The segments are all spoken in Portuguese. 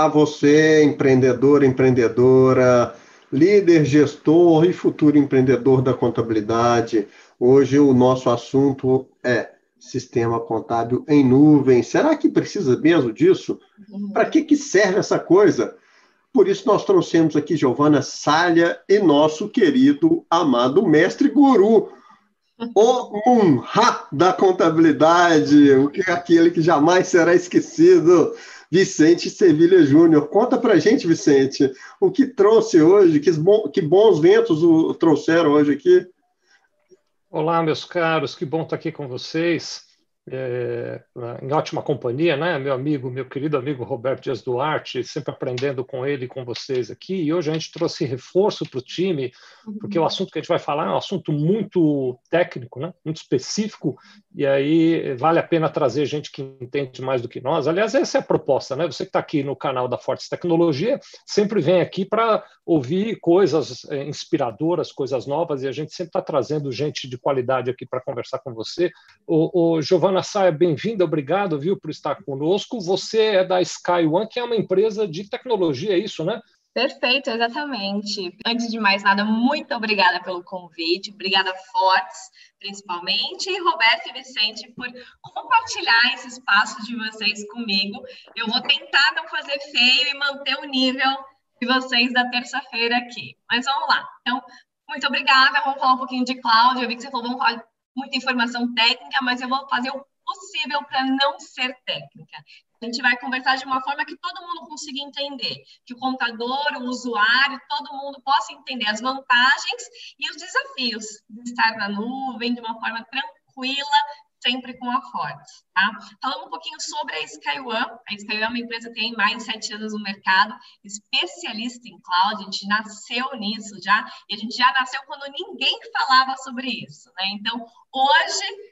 Olá, você, empreendedor, empreendedora, líder, gestor e futuro empreendedor da contabilidade. Hoje o nosso assunto é sistema contábil em nuvem. Será que precisa mesmo disso? Uhum. Para que, que serve essa coisa? Por isso nós trouxemos aqui Giovana Salha e nosso querido, amado mestre guru, o Munha da contabilidade, aquele que jamais será esquecido. Vicente Sevilha Júnior. Conta para gente, Vicente, o que trouxe hoje, que, que bons ventos o trouxeram hoje aqui. Olá, meus caros, que bom estar aqui com vocês é, em ótima companhia, né? Meu amigo, meu querido amigo Roberto Dias Duarte, sempre aprendendo com ele e com vocês aqui. E hoje a gente trouxe reforço para o time, porque o assunto que a gente vai falar é um assunto muito técnico, né? Muito específico, e aí vale a pena trazer gente que entende mais do que nós. Aliás, essa é a proposta, né? Você que está aqui no canal da Fortes Tecnologia sempre vem aqui para ouvir coisas é, inspiradoras, coisas novas, e a gente sempre está trazendo gente de qualidade aqui para conversar com você. O, o Giovanna Ana Saia, bem-vinda, obrigado, viu, por estar conosco. Você é da Sky One, que é uma empresa de tecnologia, é isso, né? Perfeito, exatamente. Antes de mais nada, muito obrigada pelo convite, obrigada Fortes, principalmente, e Roberto e Vicente por compartilhar esse espaço de vocês comigo. Eu vou tentar não fazer feio e manter o nível de vocês da terça-feira aqui. Mas vamos lá. Então, muito obrigada. Vamos falar um pouquinho de cloud. Eu vi que você falou, vamos falar muita informação técnica, mas eu vou fazer o possível para não ser técnica. A gente vai conversar de uma forma que todo mundo consiga entender, que o computador, o usuário, todo mundo possa entender as vantagens e os desafios de estar na nuvem de uma forma tranquila, sempre com a Fortes, tá? Falando um pouquinho sobre a SkyOne, a SkyOne é uma empresa que tem mais de sete anos no mercado, especialista em cloud, a gente nasceu nisso já, e a gente já nasceu quando ninguém falava sobre isso, né? Então, hoje,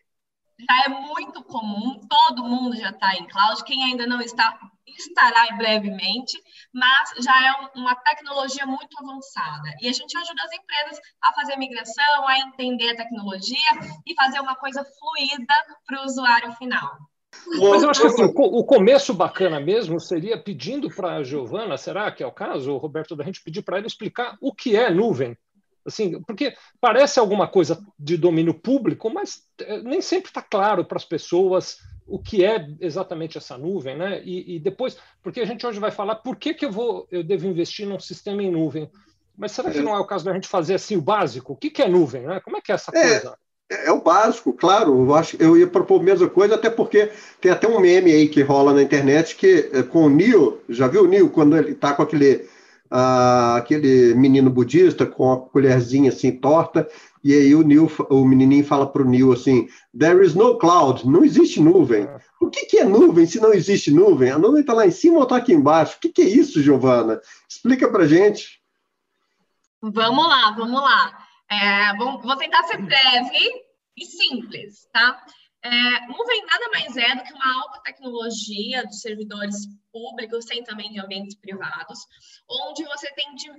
já é muito comum, todo mundo já está em cloud, quem ainda não está, estará brevemente, mas já é uma tecnologia muito avançada. E a gente ajuda as empresas a fazer a migração, a entender a tecnologia e fazer uma coisa fluida para o usuário final. Mas eu acho que assim, o começo bacana mesmo seria pedindo para a Giovana, será que é o caso, Roberto, da gente pedir para ela explicar o que é nuvem? Assim, porque parece alguma coisa de domínio público, mas eh, nem sempre está claro para as pessoas o que é exatamente essa nuvem, né? E, e, depois, porque a gente hoje vai falar por que, que eu vou, eu devo investir num sistema em nuvem. Mas será que é. não é o caso da gente fazer assim o básico? O que, que é nuvem, né? Como é que é essa é, coisa? É, o básico, claro. Eu acho, eu ia propor a mesma coisa, até porque tem até um meme aí que rola na internet que eh, com o Neo, já viu o Neo quando ele está com aquele ah, aquele menino budista com a colherzinha assim torta, e aí o, Neil, o menininho fala para o Neil assim: There is no cloud, não existe nuvem. O que, que é nuvem se não existe nuvem? A nuvem está lá em cima ou está aqui embaixo? O que, que é isso, Giovana? Explica para gente. Vamos lá, vamos lá. É, vou, vou tentar ser breve e simples, tá? É, nuvem nada mais é do que uma alta tecnologia dos servidores públicos, tem também de ambientes privados, onde você tem de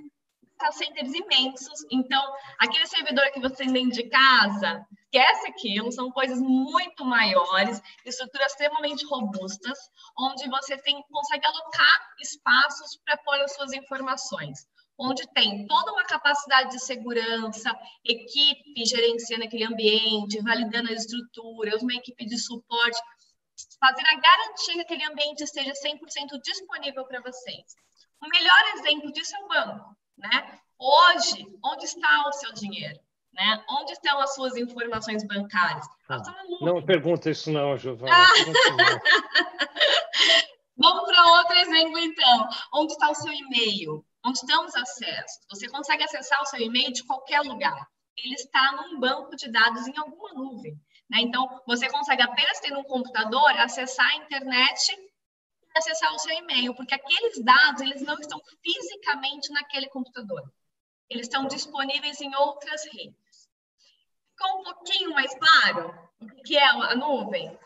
data centers imensos. Então, aquele servidor que você tem de casa, esquece aquilo, são coisas muito maiores, estruturas extremamente robustas, onde você tem, consegue alocar espaços para pôr as suas informações onde tem toda uma capacidade de segurança, equipe gerenciando aquele ambiente, validando as estruturas, uma equipe de suporte, fazer a garantia que aquele ambiente esteja 100% disponível para vocês. O melhor exemplo disso é o banco, né? Hoje, onde está o seu dinheiro? Né? Onde estão as suas informações bancárias? Ah, não pergunta isso não, Giovana. Vamos para outro exemplo, então. Onde está o seu e-mail? onde estão os acessos. Você consegue acessar o seu e-mail de qualquer lugar. Ele está num banco de dados em alguma nuvem. Né? Então, você consegue apenas ter um computador acessar a internet acessar o seu e-mail, porque aqueles dados eles não estão fisicamente naquele computador. Eles estão disponíveis em outras redes. Ficou um pouquinho mais claro o que é a nuvem?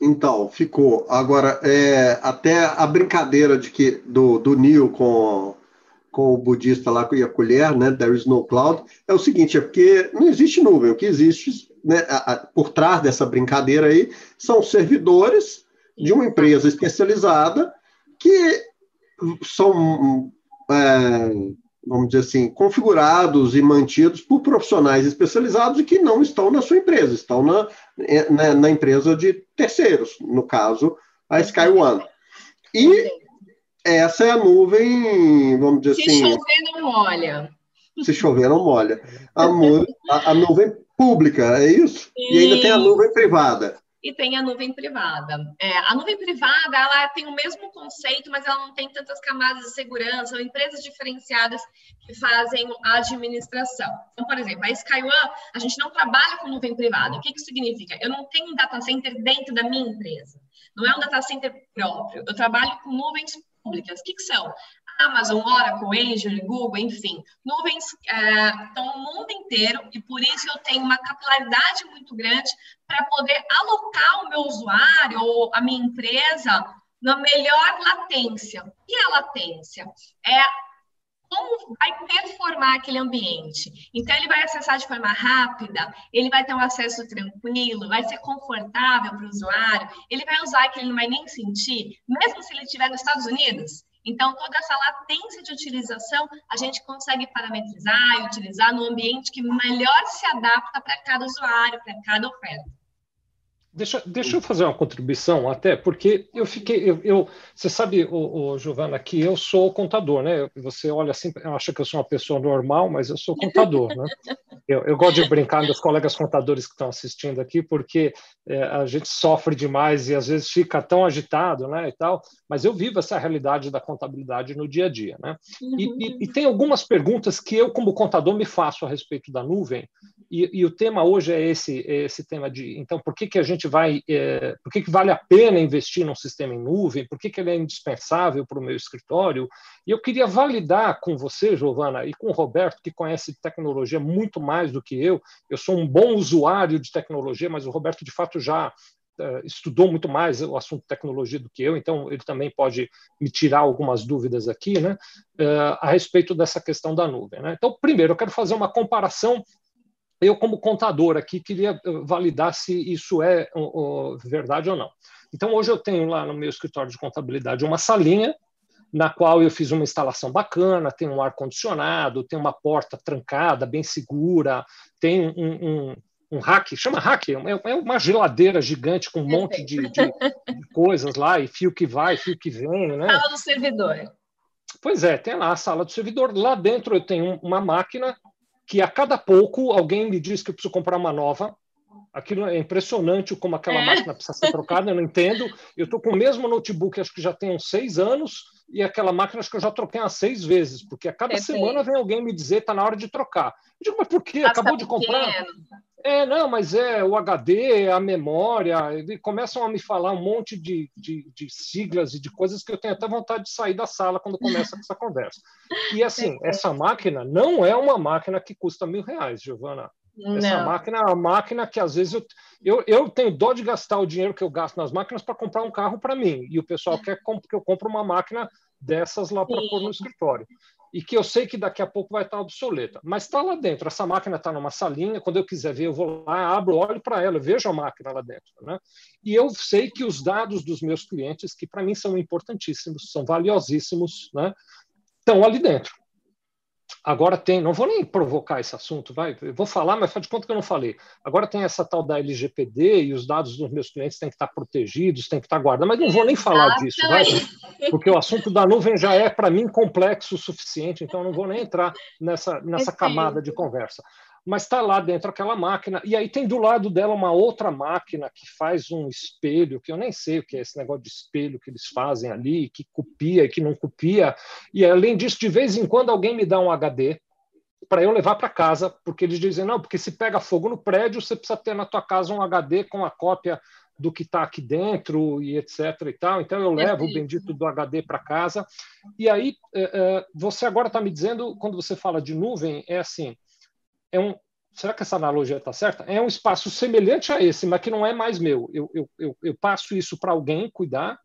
Então, ficou. Agora, é, até a brincadeira de que do, do Neil com, com o budista lá e a colher, né? There is no cloud, é o seguinte, é porque não existe nuvem. O que existe né, a, a, por trás dessa brincadeira aí são servidores de uma empresa especializada que são, é, vamos dizer assim, configurados e mantidos por profissionais especializados e que não estão na sua empresa, estão na, na, na empresa de terceiros, no caso, a Sky One. E essa é a nuvem, vamos dizer Se assim. Se chover, não molha. Se chover, não molha. A, a, a nuvem pública, é isso? E... e ainda tem a nuvem privada e tem a nuvem privada. É, a nuvem privada ela tem o mesmo conceito, mas ela não tem tantas camadas de segurança, são empresas diferenciadas que fazem a administração. Então, por exemplo, a SkyOne, a gente não trabalha com nuvem privada. O que, que significa? Eu não tenho um data center dentro da minha empresa. Não é um data center próprio. Eu trabalho com nuvens públicas. O que, que são? Amazon, Oracle, Azure, Google, enfim, nuvens é, estão no mundo inteiro e por isso eu tenho uma capilaridade muito grande para poder alocar o meu usuário ou a minha empresa na melhor latência. E a latência? É como vai performar aquele ambiente. Então, ele vai acessar de forma rápida, ele vai ter um acesso tranquilo, vai ser confortável para o usuário, ele vai usar que ele não vai nem sentir, mesmo se ele estiver nos Estados Unidos. Então, toda essa latência de utilização a gente consegue parametrizar e utilizar no ambiente que melhor se adapta para cada usuário, para cada oferta. Deixa, deixa eu fazer uma contribuição até, porque eu fiquei, eu, eu você sabe, o, o, Giovana, que eu sou contador, né? Você olha assim, acha que eu sou uma pessoa normal, mas eu sou contador, né? Eu, eu gosto de brincar dos colegas contadores que estão assistindo aqui, porque é, a gente sofre demais e às vezes fica tão agitado, né, e tal. Mas eu vivo essa realidade da contabilidade no dia a dia, né? E, e, e tem algumas perguntas que eu, como contador, me faço a respeito da nuvem. E, e o tema hoje é esse, é esse tema de, então, por que que a gente vai, é, por que, que vale a pena investir num sistema em nuvem, por que, que ele é indispensável para o meu escritório. E eu queria validar com você, Giovana, e com o Roberto, que conhece tecnologia muito mais do que eu. Eu sou um bom usuário de tecnologia, mas o Roberto, de fato, já é, estudou muito mais o assunto tecnologia do que eu, então ele também pode me tirar algumas dúvidas aqui, né, é, a respeito dessa questão da nuvem. Né? Então, primeiro, eu quero fazer uma comparação eu, como contador aqui, queria eh, validar se isso é verdade ou não. Então, hoje eu tenho lá no meu escritório de contabilidade uma salinha na qual eu fiz uma instalação bacana, tem um ar-condicionado, tem uma porta trancada, bem segura, tem um, um, um rack, chama rack, é, é uma geladeira gigante com um monte de, de, de, coisas lá, e fio que vai, fio que vem. Né? Sala do servidor. Pois é, tem lá a sala do servidor. Lá dentro eu tenho uma máquina que a cada pouco alguém me diz que eu preciso comprar uma nova. Aquilo é impressionante como aquela é. máquina precisa ser trocada, eu não entendo. Eu estou com o mesmo notebook, acho que já tem uns seis anos, e aquela máquina acho que eu já troquei umas seis vezes, porque a cada semana vem alguém me dizer está na hora de trocar. Eu digo, mas por quê? Acabou de comprar? É, não, mas é o HD, a memória, e começam a me falar um monte de, de, de, siglas e de coisas que eu tenho até vontade de sair da sala quando começa essa conversa. E assim, essa máquina não é uma máquina que custa mil reais, Giovana. Essa não. máquina é uma máquina que às vezes eu, eu, eu tenho dó de gastar o dinheiro que eu gasto nas máquinas para comprar um carro para mim. E o pessoal quer que eu compre uma máquina dessas lá para pôr no escritório. E que eu sei que daqui a pouco vai estar obsoleta. Mas está lá dentro. Essa máquina está numa salinha. Quando eu quiser ver, eu vou lá, abro, olho para ela, vejo a máquina lá dentro. Né? E eu sei que os dados dos meus clientes, que para mim são importantíssimos, são valiosíssimos, né? estão ali dentro. Agora tem, não vou nem provocar esse assunto, vai, vou falar, mas faz de conta que eu não falei. Agora tem essa tal da LGPD e os dados dos meus clientes têm que estar protegidos, têm que estar guardados, mas não vou nem falar disso, vai, porque o assunto da nuvem já é, para mim, complexo o suficiente, então não vou nem entrar nessa, nessa camada de conversa mas está lá dentro aquela máquina, e aí tem do lado dela uma outra máquina que faz um espelho, que eu nem sei o que é esse negócio de espelho que eles fazem ali, que copia e que não copia, e além disso, de vez em quando alguém me dá um HD para eu levar para casa, porque eles dizem, não, porque se pega fogo no prédio, você precisa ter na tua casa um HD com a cópia do que está aqui dentro e etc e tal. Então eu levo o bendito do HD para casa. E aí é, é, você agora está me dizendo, quando você fala de nuvem, é assim, é um. Será que essa analogia está certa? É um espaço semelhante a esse, mas que não é mais meu. Eu, eu, eu, eu passo isso para alguém cuidar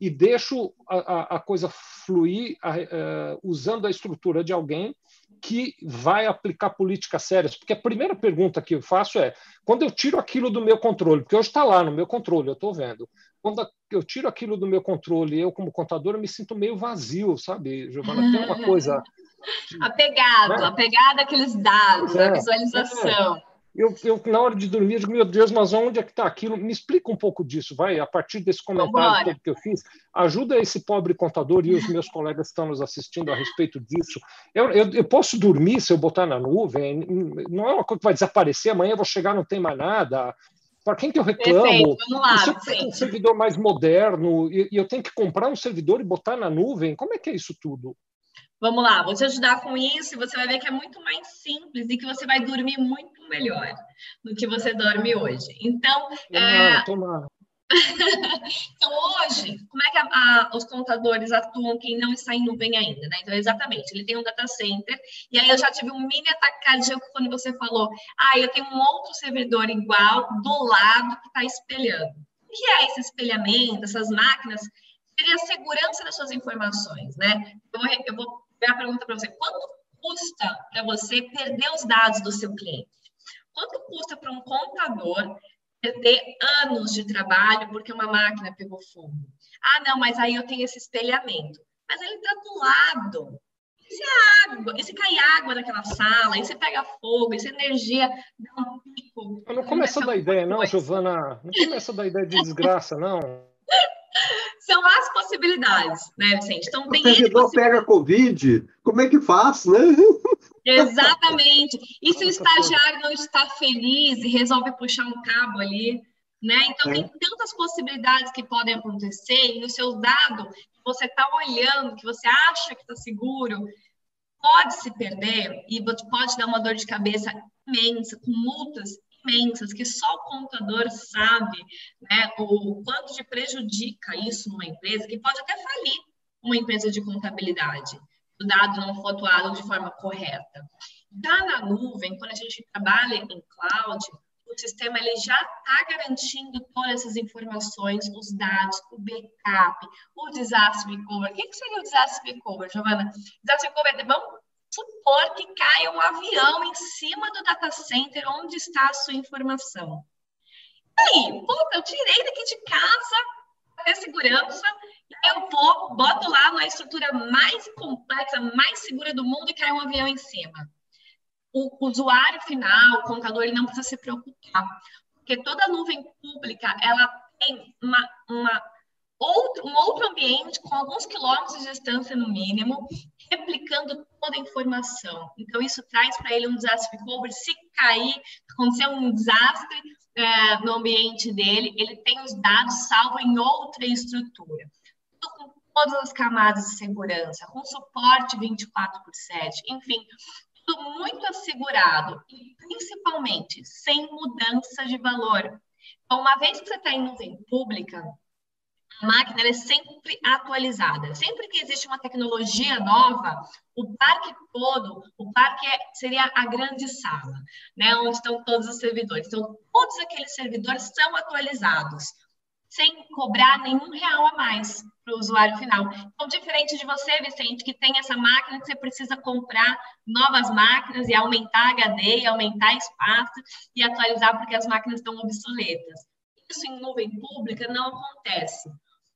e deixo a, a, a coisa fluir a, a, usando a estrutura de alguém que vai aplicar políticas sérias? Porque a primeira pergunta que eu faço é: quando eu tiro aquilo do meu controle, porque hoje está lá no meu controle, eu estou vendo, quando eu tiro aquilo do meu controle, eu, como contador, eu me sinto meio vazio, sabe, Giovana? Tem uma coisa. apegado, né? apegado àqueles dados, é, à visualização. É. Eu, eu, na hora de dormir, eu digo, meu Deus, mas onde é que está aquilo? Me explica um pouco disso, vai, a partir desse comentário todo que eu fiz. Ajuda esse pobre contador e os meus colegas que estão nos assistindo a respeito disso. Eu, eu, eu, posso dormir se eu botar na nuvem, não é uma coisa que vai desaparecer, amanhã eu vou chegar não tem mais nada. Para quem que eu reclamo? Perfeito, vamos lá, se eu tenho um servidor mais moderno e, e eu tenho que comprar um servidor e botar na nuvem, como é que é isso tudo? Vamos lá, vou te ajudar com isso e você vai ver que é muito mais simples e que você vai dormir muito melhor do que você dorme hoje. Então, é... tomara. então, hoje, como é que a, a, os contadores atuam quem não está em nuvem ainda? Né? Então, exatamente, ele tem um data center, e aí eu já tive um mini ataque cardíaco quando você falou, ah, eu tenho um outro servidor igual do lado que está espelhando. O que é esse espelhamento, essas máquinas? Seria a segurança das suas informações, né? Eu vou, eu vou a pergunta para você: quanto custa para você perder os dados do seu cliente? Quanto custa para um contador perder anos de trabalho porque uma máquina pegou fogo? Ah, não, mas aí eu tenho esse espelhamento. Mas ele está do lado. E se água, e se cai água naquela sala, e se pega fogo, e se energia dá um pico. Não começa da ideia, não, Giovana. Não começa da ideia de desgraça, não. São as possibilidades, né, Vicente? Então, tem o servidor pega Covid, como é que faz, né? Exatamente. E se o estagiário não está feliz e resolve puxar um cabo ali, né? Então, é. tem tantas possibilidades que podem acontecer e o seu dado que você está olhando, que você acha que está seguro, pode se perder e pode dar uma dor de cabeça imensa, com multas imensas que só o contador sabe né, o quanto de prejudica isso numa empresa, que pode até falir uma empresa de contabilidade, dado não for atuado de forma correta. Já na nuvem, quando a gente trabalha em cloud, o sistema ele já está garantindo todas essas informações, os dados, o backup, o disaster recovery. O que, que seria o disaster recovery, Giovana? Disaster recovery, vamos supor que caia um avião em cima do data center onde está a sua informação. E aí, puta, eu tirei daqui de casa ter segurança, eu vou, boto lá na estrutura mais complexa, mais segura do mundo e cai um avião em cima. O usuário final, o contador, ele não precisa se preocupar, porque toda nuvem pública, ela tem uma, uma outro, um outro ambiente com alguns quilômetros de distância no mínimo, replicando toda a informação. Então, isso traz para ele um desastre recovery. Se cair, acontecer um desastre é, no ambiente dele, ele tem os dados salvos em outra estrutura. Tudo com todas as camadas de segurança, com suporte 24 por 7, enfim, tudo muito assegurado e principalmente sem mudança de valor. Então, uma vez que você está em nuvem pública, a máquina é sempre atualizada. Sempre que existe uma tecnologia nova, o parque todo, o parque é, seria a grande sala, né, onde estão todos os servidores. Então, todos aqueles servidores são atualizados, sem cobrar nenhum real a mais para o usuário final. Então, diferente de você, Vicente, que tem essa máquina que você precisa comprar novas máquinas e aumentar HD, e aumentar espaço e atualizar porque as máquinas estão obsoletas. Isso em nuvem pública não acontece.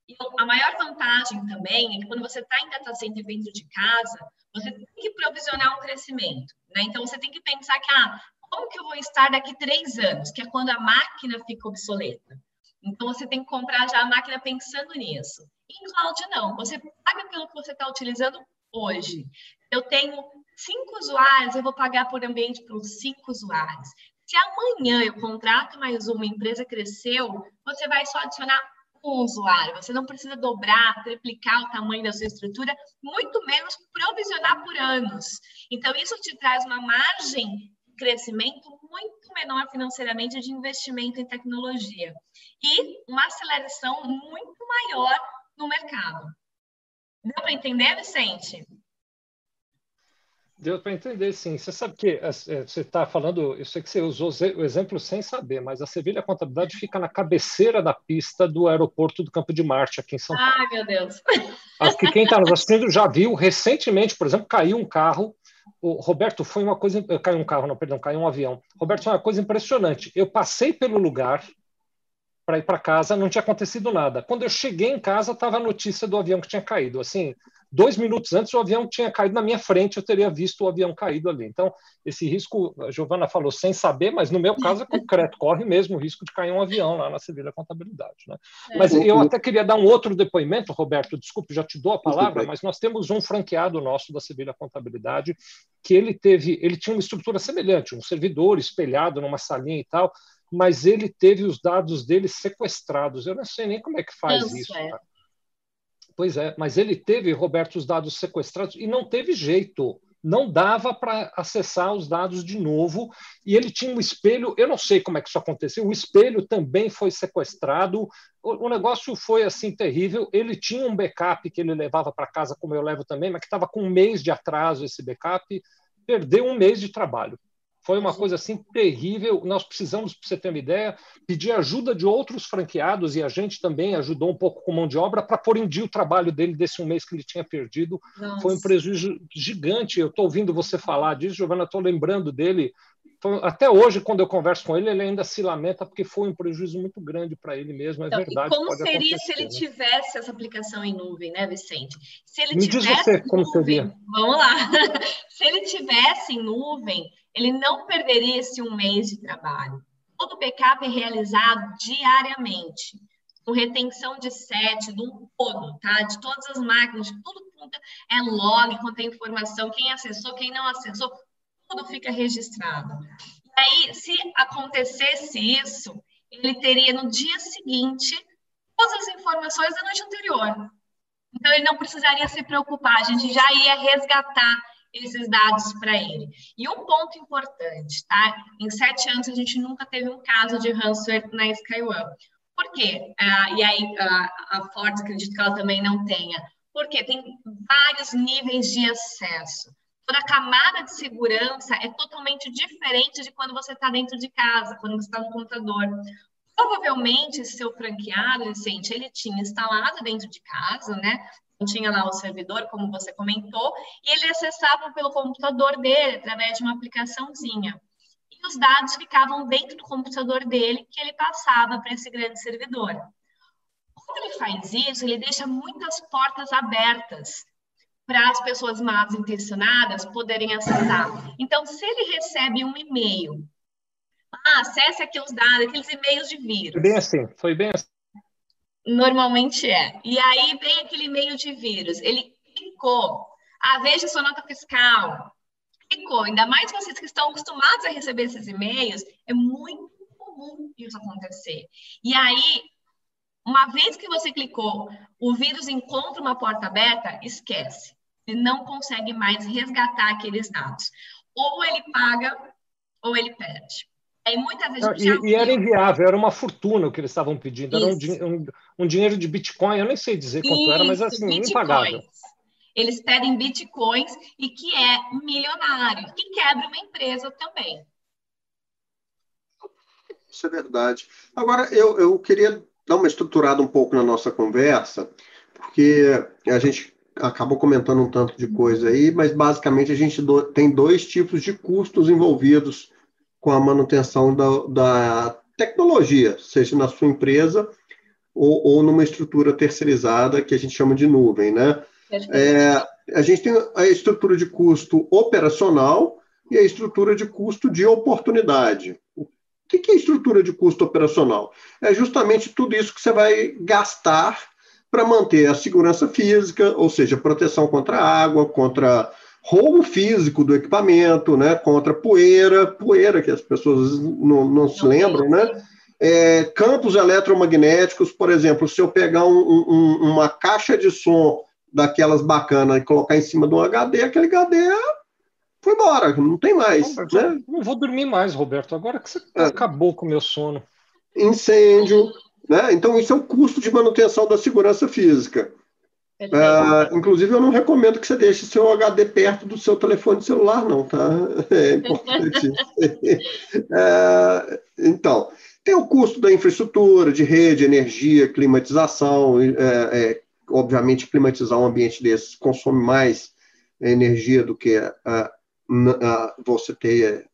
E a maior vantagem também é que quando você está em data center dentro de casa, você tem que provisionar um crescimento. Né? Então, você tem que pensar que, ah, como que eu vou estar daqui três anos? Que é quando a máquina fica obsoleta. Então, você tem que comprar já a máquina pensando nisso. Em cloud, não. Você paga pelo que você está utilizando hoje. Eu tenho cinco usuários, eu vou pagar por ambiente para os cinco usuários. Se amanhã eu contrato mais uma, empresa cresceu, você vai só adicionar um usuário. Você não precisa dobrar, triplicar o tamanho da sua estrutura, muito menos provisionar por anos. Então, isso te traz uma margem de crescimento muito menor financeiramente de investimento em tecnologia e uma aceleração muito maior no mercado. Deu para entender, Vicente? Deu para entender, sim. Você sabe que é, é, você está falando, eu sei que você usou o exemplo sem saber, mas a Sevilha Contabilidade fica na cabeceira da pista do aeroporto do Campo de Marte, aqui em São Paulo. Ai, meu Deus! Acho que quem está nos assistindo já viu, recentemente, por exemplo, caiu um carro o Roberto, foi uma coisa. Caiu um carro, não, perdão, caiu um avião. Roberto, foi uma coisa impressionante. Eu passei pelo lugar para ir para casa, não tinha acontecido nada. Quando eu cheguei em casa, estava a notícia do avião que tinha caído. Assim, dois minutos antes, o avião tinha caído na minha frente, eu teria visto o avião caído ali. Então, esse risco, a Giovana falou sem saber, mas no meu caso é concreto, corre mesmo o risco de cair um avião lá na Sevilha Contabilidade. Né? É. Mas eu até queria dar um outro depoimento, Roberto, desculpe, já te dou a palavra, mas nós temos um franqueado nosso da Sevilha Contabilidade que ele teve, ele tinha uma estrutura semelhante, um servidor espelhado numa salinha e tal, mas ele teve os dados dele sequestrados. Eu não sei nem como é que faz isso. isso é. Pois é, mas ele teve, Roberto, os dados sequestrados e não teve jeito. Não dava para acessar os dados de novo. E ele tinha um espelho, eu não sei como é que isso aconteceu, o espelho também foi sequestrado. O, o negócio foi assim terrível. Ele tinha um backup que ele levava para casa, como eu levo também, mas que estava com um mês de atraso esse backup. Perdeu um mês de trabalho. Foi uma coisa assim terrível. Nós precisamos, para você ter uma ideia, pedir ajuda de outros franqueados e a gente também ajudou um pouco com mão de obra para pôr em dia o trabalho dele desse um mês que ele tinha perdido. Nossa. Foi um prejuízo gigante. Eu estou ouvindo você falar disso, Giovana, estou lembrando dele. Até hoje, quando eu converso com ele, ele ainda se lamenta porque foi um prejuízo muito grande para ele mesmo. É então, verdade. como seria se ele né? tivesse essa aplicação em nuvem, né, Vicente? Se ele Me diz você como nuvem, seria. Vamos lá. se ele tivesse em nuvem, ele não perderia esse um mês de trabalho. Todo backup é realizado diariamente, com retenção de set, do todo, tá? De todas as máquinas, tudo, tudo é log, contém informação, quem acessou, quem não acessou, tudo fica registrado. E aí, se acontecesse isso, ele teria no dia seguinte todas as informações da noite anterior. Então, ele não precisaria se preocupar, a gente já ia resgatar esses dados para ele. E um ponto importante, tá? Em sete anos a gente nunca teve um caso de ransomware na SkyOne. Por quê? Ah, e aí ah, a Ford acredito que ela também não tenha. Porque tem vários níveis de acesso. Toda camada de segurança é totalmente diferente de quando você está dentro de casa, quando você está no computador. Provavelmente, seu franqueado, Vicente, ele tinha instalado dentro de casa, né? Tinha lá o servidor, como você comentou, e ele acessava pelo computador dele através de uma aplicaçãozinha. E os dados ficavam dentro do computador dele que ele passava para esse grande servidor. Quando ele faz isso, ele deixa muitas portas abertas para as pessoas mal intencionadas poderem acessar. Então, se ele recebe um e-mail, ah, acesse aqui os dados, aqueles e-mails de vírus. Foi bem assim, foi bem assim. Normalmente é. E aí vem aquele e-mail de vírus. Ele clicou. Ah, veja sua nota fiscal. Clicou. Ainda mais vocês que estão acostumados a receber esses e-mails, é muito comum isso acontecer. E aí, uma vez que você clicou, o vírus encontra uma porta aberta, esquece. Ele não consegue mais resgatar aqueles dados. Ou ele paga, ou ele perde. Aí muitas vezes Não, e, e, era inviável, era uma fortuna o que eles estavam pedindo, era um, um, um, dinheiro de Bitcoin, eu nem sei dizer quanto Isso, era, mas assim, bitcoins. impagável. Eles pedem bitcoins e que é milionário, que quebra uma empresa também. Isso é verdade. Agora, eu, eu queria dar uma estruturada um pouco na nossa conversa, porque a gente acabou comentando um tanto de coisa aí, mas basicamente a gente do, tem dois tipos de custos envolvidos com a manutenção da, da tecnologia, seja na sua empresa ou, ou, numa estrutura terceirizada que a gente chama de nuvem, né? É, a gente tem a estrutura de custo operacional e a estrutura de custo de oportunidade. O que é estrutura de custo operacional? É justamente tudo isso que você vai gastar para manter a segurança física, ou seja, proteção contra água, contra roubo físico do equipamento, né, contra poeira, poeira que as pessoas não, não se lembram, né? É, campos eletromagnéticos, por exemplo, se eu pegar um, um, uma caixa de som daquelas bacanas e colocar em cima de um HD, aquele HD foi embora, não tem mais. Não, né? não vou dormir mais, Roberto, agora que você é. acabou com o meu sono. Incêndio, né? Então, isso é o custo de manutenção da segurança física. Uh, inclusive, eu não recomendo que você deixe seu HD perto do seu telefone celular, não, tá? É importante. uh, então, tem o custo da infraestrutura, de rede, energia, climatização. É, é, obviamente, climatizar um ambiente desse consome mais energia do que uh, você ter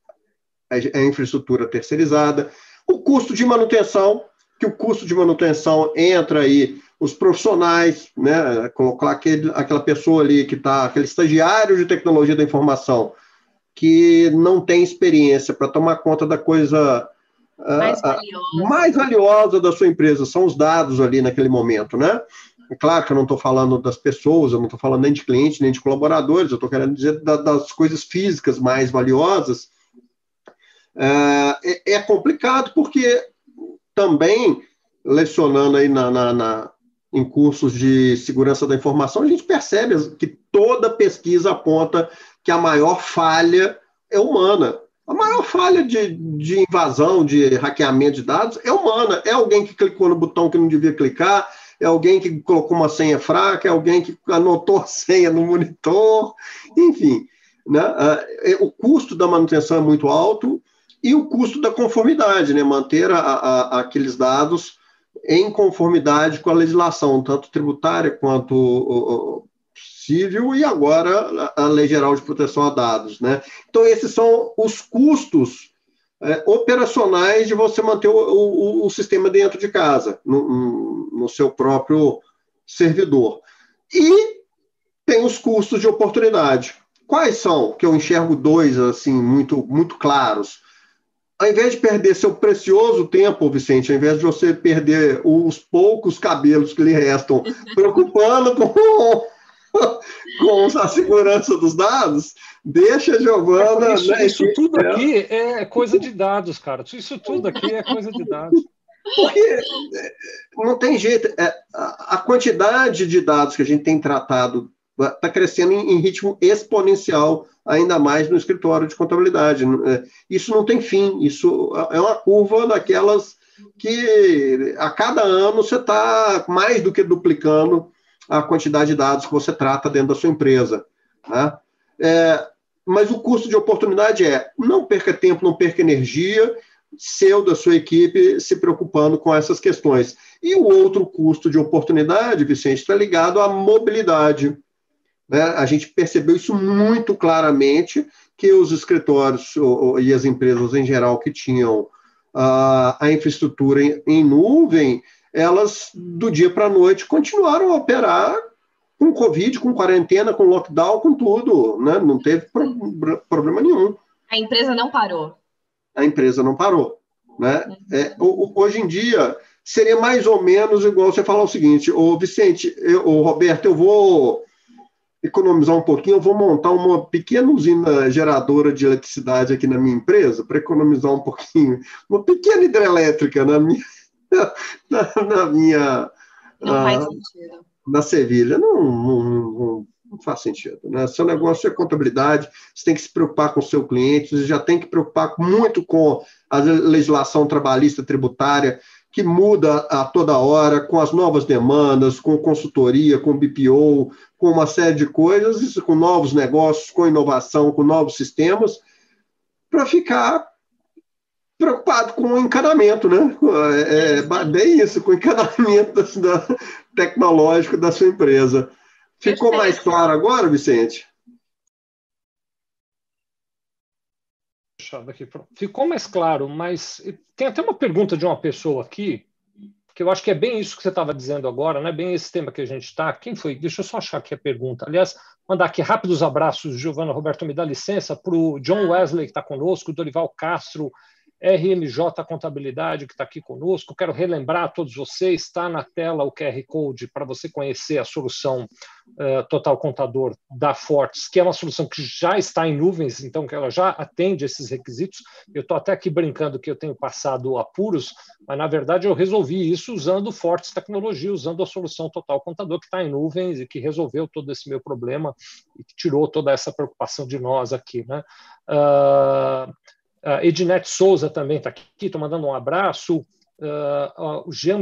a infraestrutura terceirizada, o custo de manutenção, que o custo de manutenção entra aí os profissionais, né, colocar aquele, aquela pessoa ali que está, aquele estagiário de tecnologia da informação, que não tem experiência para tomar conta da coisa mais, uh, valiosa. mais valiosa da sua empresa, são os dados ali naquele momento, né? É claro que eu não estou falando das pessoas, eu não estou falando nem de clientes, nem de colaboradores, eu estou querendo dizer da, das coisas físicas mais valiosas. Uh, é, é, complicado porque também, lecionando aí na, na, na, em cursos de segurança da informação, a gente percebe que toda pesquisa aponta que a maior falha é humana. A maior falha de, de invasão, de hackeamento de dados é humana. É alguém que clicou no botão que não devia clicar, é alguém que colocou uma senha fraca, é alguém que anotou a senha no monitor, enfim. Né? É, o custo da manutenção é muito alto e o custo da conformidade, né? manter a, a, aqueles dados em conformidade com a legislação, tanto tributária quanto civil e agora a Lei Geral de Proteção a Dados. Né? Então, esses são os custos é, operacionais de você manter o, o, o, sistema dentro de casa, no, no seu próprio servidor. E tem os custos de oportunidade. Quais são? Que eu enxergo dois assim muito muito claros. Ao invés de perder seu precioso tempo, Vicente, ao invés de você perder os poucos cabelos que lhe restam preocupando com com a segurança dos dados, deixa a Giovana. É isso, né, isso tudo aqui é coisa de dados, cara. Isso tudo aqui é coisa de dados. Porque é, não tem jeito. É, a quantidade de dados que a gente tem tratado está crescendo em, em, ritmo exponencial, ainda mais no escritório de contabilidade. É, isso não tem fim. Isso é uma curva daquelas que a cada ano você está mais do que duplicando a quantidade de dados que você trata dentro da sua empresa. Né? É, mas o custo de oportunidade é não perca tempo, não perca energia, seu da sua equipe se preocupando com essas questões. E o outro custo de oportunidade, Vicente, está ligado à mobilidade. Né? A gente percebeu isso muito claramente, que os escritórios e as empresas em geral que tinham a, infraestrutura em, em nuvem, elas, do dia para a noite, continuaram a operar com Covid, com quarentena, com lockdown, com tudo. Né? Não teve pro problema nenhum. A empresa não parou. A empresa não parou. Né? É, hoje em dia, seria mais ou menos igual você falar o seguinte: Ô Vicente, ô Roberto, eu vou economizar um pouquinho, eu vou montar uma pequena usina geradora de eletricidade aqui na minha empresa, para economizar um pouquinho, uma pequena hidrelétrica na minha, na, na minha. Não faz ah, sentido. Na Sevilha. Não, não, não, não, faz sentido. Né? Seu negócio é contabilidade, você tem que se preocupar com o seu cliente, você já tem que preocupar muito com a legislação trabalhista tributária, que muda a toda hora, com as novas demandas, com consultoria, com BPO, com uma série de coisas, com novos negócios, com inovação, com novos sistemas, para ficar preocupado com o encanamento, né? É, é bem isso, com o encanamento da, da, tecnológico da sua empresa. Ficou mais claro agora, Vicente? Ficou mais claro, mas tem até uma pergunta de uma pessoa aqui, que eu acho que é bem isso que você estava dizendo agora, né? Bem esse tema que a gente está. Quem foi? Deixa eu só achar aqui a pergunta. Aliás, mandar aqui rápidos abraços, Giovana Roberto, me dá licença, para o John Wesley, que está conosco, Dorival Castro, RMJ Contabilidade, que está aqui conosco. Quero relembrar a todos vocês, está na tela o QR Code para você conhecer a solução uh, Total Contador da Fortes, que é uma solução que já está em nuvens, então que ela já atende esses requisitos. Eu estou até aqui brincando que eu tenho passado apuros, mas na verdade eu resolvi isso usando Fortes Tecnologia, usando a solução Total Contador, que está em nuvens e que resolveu todo esse meu problema e que tirou toda essa preocupação de nós aqui. Né? Uh, Uh, Ednete Souza também está aqui, estou mandando um abraço. Uh, o Jean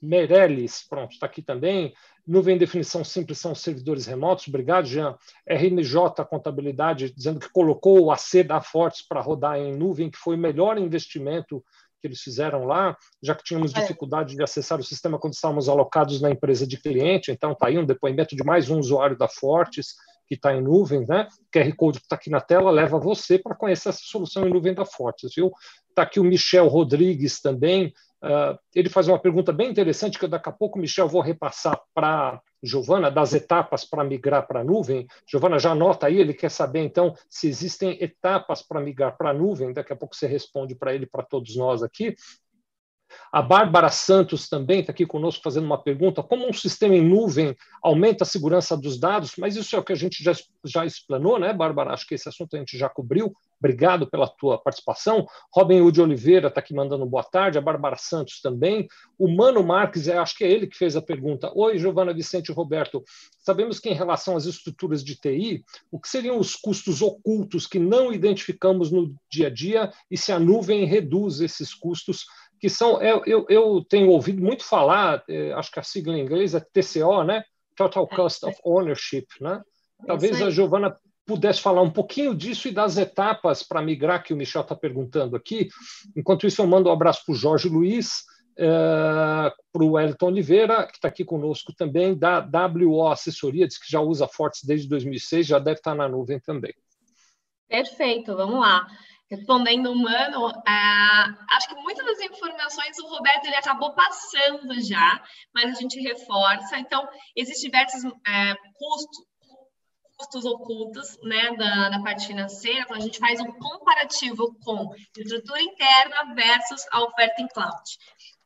Meirelles, pronto, está aqui também. Nuvem definição simples são servidores remotos. Obrigado, Jean. RMJ Contabilidade, dizendo que colocou o AC da Fortes para rodar em nuvem, que foi o melhor investimento que eles fizeram lá, já que tínhamos é. dificuldade de acessar o sistema quando estávamos alocados na empresa de cliente. Então, está aí um depoimento de mais um usuário da Fortes, que está em nuvem, né? QR Code que está aqui na tela leva você para conhecer essa solução em nuvem da Fortes, viu? Está aqui o Michel Rodrigues também, Uh, ele faz uma pergunta bem interessante que daqui a pouco, Michel, vou repassar para Giovana, das etapas para migrar para a nuvem. Giovana, já anota aí, ele quer saber, então, se existem etapas para migrar para a nuvem. Daqui a pouco você responde para ele, para todos nós aqui. A Bárbara Santos também está aqui conosco fazendo uma pergunta: como um sistema em nuvem aumenta a segurança dos dados? Mas isso é o que a gente já, já explanou, né, Bárbara? Acho que esse assunto a gente já cobriu. Obrigado pela tua participação. Robin Wood Oliveira está aqui mandando boa tarde, a Bárbara Santos também. O Mano Marques, é, acho que é ele que fez a pergunta. Oi, Giovana Vicente e Roberto. Sabemos que em relação às estruturas de TI, o que seriam os custos ocultos que não identificamos no dia a dia e se a nuvem reduz esses custos que são, eu, eu, eu tenho ouvido muito falar, eh, acho que a sigla em inglês é TCO, né? Total é, Cost of Ownership, né? Talvez a Giovana pudesse falar um pouquinho disso e das etapas para migrar, que o Michel está perguntando aqui. Enquanto isso, eu mando um abraço para o Jorge Luiz, eh, para o Wellington Oliveira, que está aqui conosco também, da WO Assessoria, diz que já usa Fortes desde 2006, já deve estar tá na nuvem também. Perfeito, vamos lá. Respondendo humano, uh, acho que muitas das informações o Roberto ele acabou passando já, mas a gente reforça. Então, existem diversos uh, custos, custos ocultos né, da, da parte financeira, então a gente faz um comparativo com estrutura interna versus a oferta em cloud.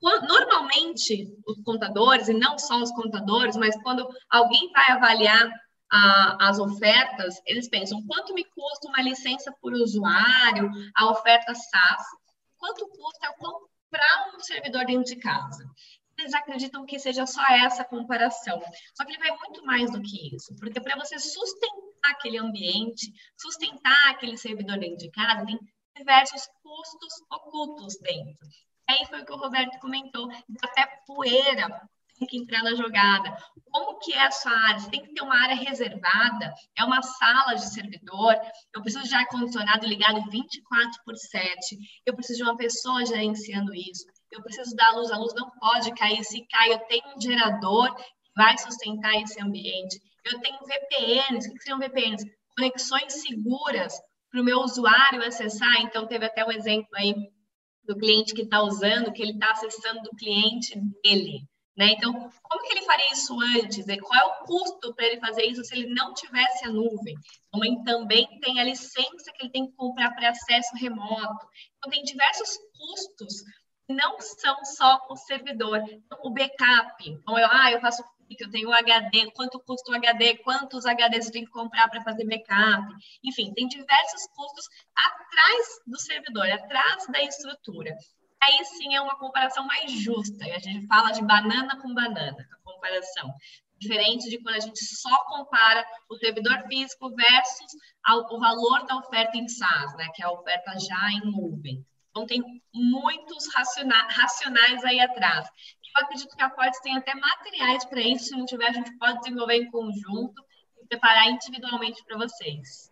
Normalmente, os contadores, e não só os contadores, mas quando alguém vai avaliar a, as ofertas, eles pensam quanto me custa uma licença por usuário, a oferta SaaS, quanto custa eu comprar um servidor dentro de casa. Eles acreditam que seja só essa comparação. Só que ele vai muito mais do que isso, porque para você sustentar aquele ambiente, sustentar aquele servidor dentro de casa, tem diversos custos ocultos dentro. Aí foi o que o Roberto comentou, até poeira tem que entrar na jogada. Como que é a sua área? Você tem que ter uma área reservada, é uma sala de servidor, eu preciso de ar-condicionado ligado 24 por 7, eu preciso de uma pessoa gerenciando isso, eu preciso dar luz, a luz não pode cair, se cai, eu tenho um gerador que vai sustentar esse ambiente, eu tenho VPNs, o que seriam VPNs? Conexões seguras para o meu usuário acessar, então teve até um exemplo aí do cliente que está usando, que ele está acessando do cliente dele. Né? Então, como que ele faria isso antes? Qual é o custo para ele fazer isso se ele não tivesse a nuvem? Então, também tem a licença que ele tem que comprar para acesso remoto. Então, tem diversos custos que não são só o servidor. Então, o backup. Então, eu, ah, eu faço eu tenho HD, quanto custa o HD, quantos HDs eu tenho que comprar para fazer backup. Enfim, tem diversos custos atrás do servidor, atrás da estrutura aí sim é uma comparação mais justa. A gente fala de banana com banana, a comparação. Diferente de quando a gente só compara o servidor físico versus o valor da oferta em SaaS, né, que é a oferta já em nuvem. Então, tem muitos racionais aí atrás. Eu acredito que a Fortes tem até materiais para isso. Se não tiver, a gente pode desenvolver em conjunto e preparar individualmente para vocês.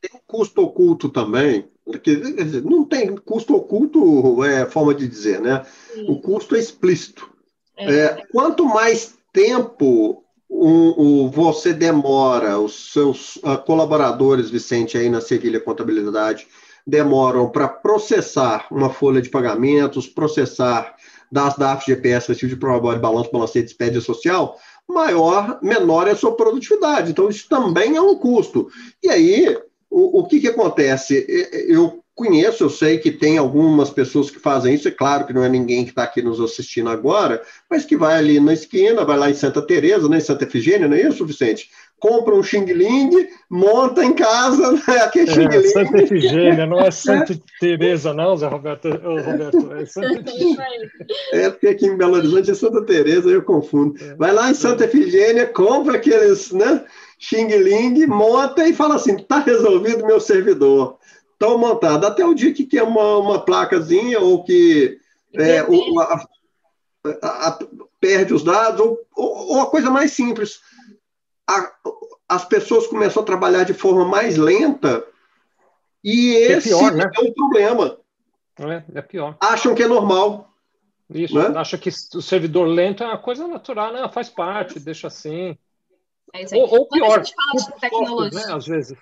Tem um custo oculto também, que não tem custo oculto, é forma de dizer, né? Sim. O custo é explícito. É. É, quanto mais tempo o, o, você demora, os seus uh, colaboradores, Vicente, aí na Sevilha Contabilidade, demoram para processar uma folha de pagamentos, processar das DAF, GPS, recibo de prova de balanço, balancete, despedida social, maior, menor é a sua produtividade. Então, isso também é um custo. E aí, o, o que, que acontece? Eu conheço, eu sei que tem algumas pessoas que fazem isso, é claro que não é ninguém que está aqui nos assistindo agora, mas que vai ali na esquina, vai lá em Santa Teresa, né, em Santa Efigênia, não é isso, Vicente? Compra um Xing Ling, monta em casa, né, aquele Xing Ling. É, Santa Efigênia, não é Santa é. Teresa não, Zé Roberto, Roberto é Santa Efigênia. É, porque aqui em Belo Horizonte é Santa Teresa, eu confundo. É. Vai lá em Santa Efigênia, compra aqueles, né, Xing Ling, monta e fala assim: está resolvido meu servidor. Estão montado. Até o dia que quer uma, uma placazinha ou que é, o, a, a, a, perde os dados, ou, ou, a coisa mais simples. as pessoas começam a trabalhar de forma mais lenta e esse é, pior, né? é o problema. É, é pior. Acham que é normal. Isso, né? acha que o servidor lento é uma coisa natural, né? faz parte, deixa assim. É ou, ou pior, Quando a gente fala de tecnologia, né, às vezes.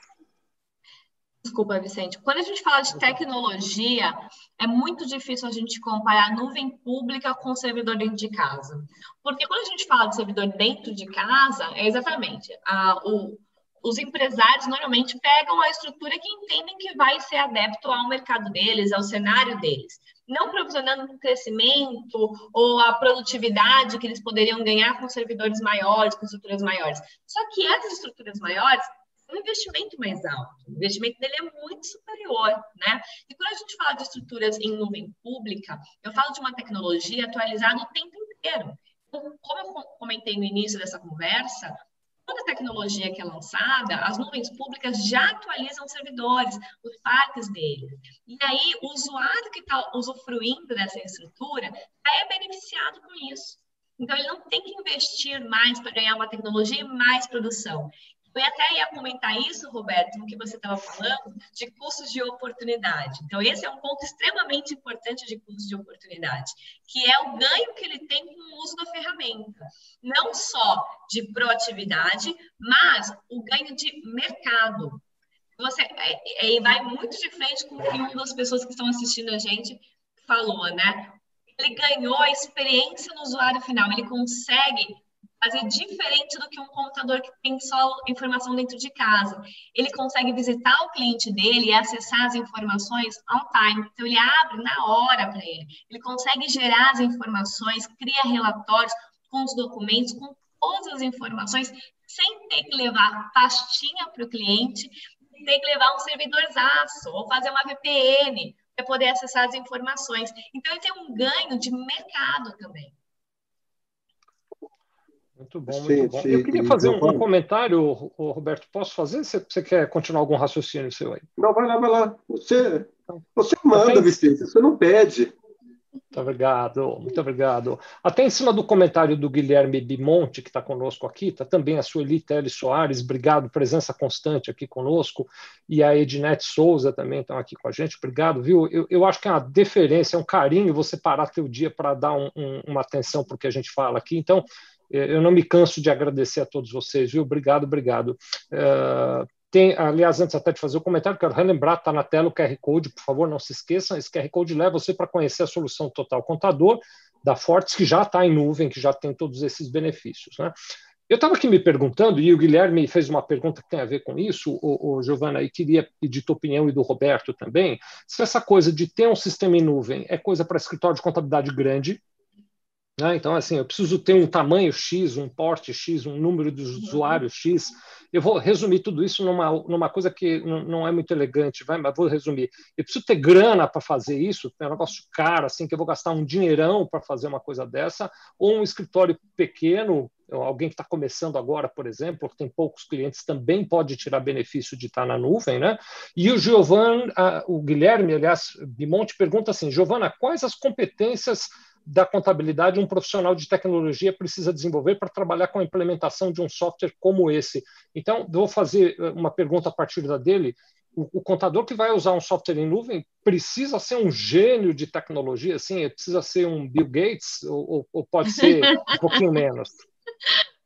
Desculpa, Vicente. Quando a gente fala de tecnologia, é muito difícil a gente comparar nuvem pública com servidor dentro de casa. Porque quando a gente fala de servidor dentro de casa, é exatamente a, o, os empresários normalmente pegam a estrutura que entendem que vai ser adepto ao mercado deles, ao cenário deles. Não provisionando o crescimento ou a produtividade que eles poderiam ganhar com servidores maiores, com estruturas maiores. Só que essas estruturas maiores um investimento mais alto. O investimento dele é muito superior, né? E quando a gente fala de estruturas em nuvem pública, eu falo de uma tecnologia atualizada o tempo inteiro. Então, como eu comentei no início dessa conversa, toda tecnologia que é lançada, as nuvens públicas já atualizam os servidores, os parques deles. E aí, o usuário que está usufruindo dessa estrutura é beneficiado com isso. Então, ele não tem que investir mais para ganhar uma tecnologia e mais produção. Eu até ia comentar isso, Roberto, no que você estava falando, de custos de oportunidade. Então, esse é um ponto extremamente importante de custos de oportunidade, que é o ganho que ele tem com o uso da ferramenta. Não só de proatividade, mas o ganho de mercado. Você é, é, vai muito de frente com o que uma das pessoas que estão assistindo a gente falou, né? Ele ganhou a experiência no usuário final, ele consegue fazer diferente do que um computador que tem só informação dentro de casa. Ele consegue visitar o cliente dele e acessar as informações on time. Então, ele abre na hora para ele. Ele consegue gerar as informações, cria relatórios com os documentos, com todas as informações, sem ter que levar pastinha para o cliente, ter que levar um servidorzaço ou fazer uma VPN para poder acessar as informações. Então, ele tem um ganho de mercado também. Muito bom, muito sim, bom. Sim, eu queria fazer um, um, comentário, Roberto. Posso fazer? Você, você, quer continuar algum raciocínio seu aí? Não, vai lá, vai lá. Você, então, você manda, Vicente, você não pede. Muito obrigado, muito obrigado. Até em cima do comentário do Guilherme Bimonte, que está conosco aqui, está também a Sueli Teles Soares, obrigado, presença constante aqui conosco, e a Ednete Souza também estão aqui com a gente, obrigado, viu? Eu, eu acho que é uma deferência, é um carinho você parar teu dia para dar um, um, uma atenção para o que a gente fala aqui, então eu não me canso de agradecer a todos vocês, viu? Obrigado, obrigado. Uh, tem, aliás, antes até de fazer o comentário, quero relembrar, está na tela o QR Code, por favor, não se esqueçam, esse QR Code leva você para conhecer a solução Total Contador da Fortes, que já está em nuvem, que já tem todos esses benefícios. Né? Eu estava aqui me perguntando, e o Guilherme fez uma pergunta que tem a ver com isso, o, o Giovana, e queria pedir tua opinião e do Roberto também, se essa coisa de ter um sistema em nuvem é coisa para escritório de contabilidade grande, né? Então, assim, eu preciso ter um tamanho X, um porte X, um número de usuários X. Eu vou resumir tudo isso numa, numa coisa que não é muito elegante, vai, mas vou resumir. Eu preciso ter grana para fazer isso, é um negócio caro, assim, que eu vou gastar um dinheirão para fazer uma coisa dessa, ou um escritório pequeno, alguém que está começando agora, por exemplo, que tem poucos clientes, também pode tirar benefício de estar tá na nuvem, né? E o Giovanni, o Guilherme, aliás, Bimonte pergunta assim, Giovana, quais as competências da contabilidade um profissional de tecnologia precisa desenvolver para trabalhar com a implementação de um software como esse. Então, vou fazer eh, uma pergunta a partir da dele. O, o contador que vai usar um software em nuvem precisa ser um gênio de tecnologia, assim, precisa ser um Bill Gates ou, ou pode ser um pouquinho menos?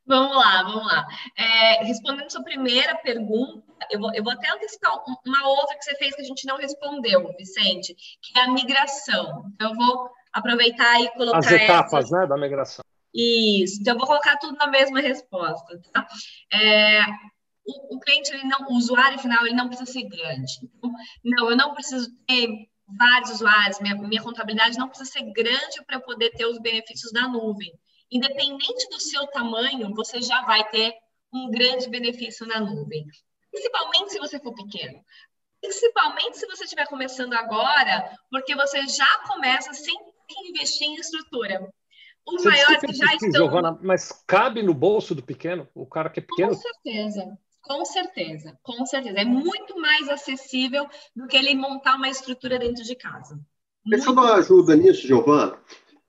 Vamos lá, vamos lá. É, respondendo sua primeira pergunta, eu vou, eu vou até antecipar uma outra que você fez que a gente não respondeu, Vicente, que é a migração. Então, eu vou aproveitar e colocar. As etapas né, da migração. Isso, então eu vou colocar tudo na mesma resposta. Tá? É, o, o, cliente, ele não, o usuário final, ele não precisa ser grande. Então, não, eu não preciso ter vários usuários, minha, minha contabilidade não precisa ser grande para poder ter os benefícios da nuvem. Independente do seu tamanho, você já vai ter um grande benefício na nuvem. Principalmente se você for pequeno. Principalmente se você estiver começando agora, porque você já começa sem investir em estrutura. Os Você maiores que já estão. Giovana, mas cabe no bolso do pequeno? O cara que é pequeno? Com certeza. Com certeza, com certeza. É muito mais acessível do que ele montar uma estrutura dentro de casa. Deixa eu dar uma ajuda nisso, Giovana.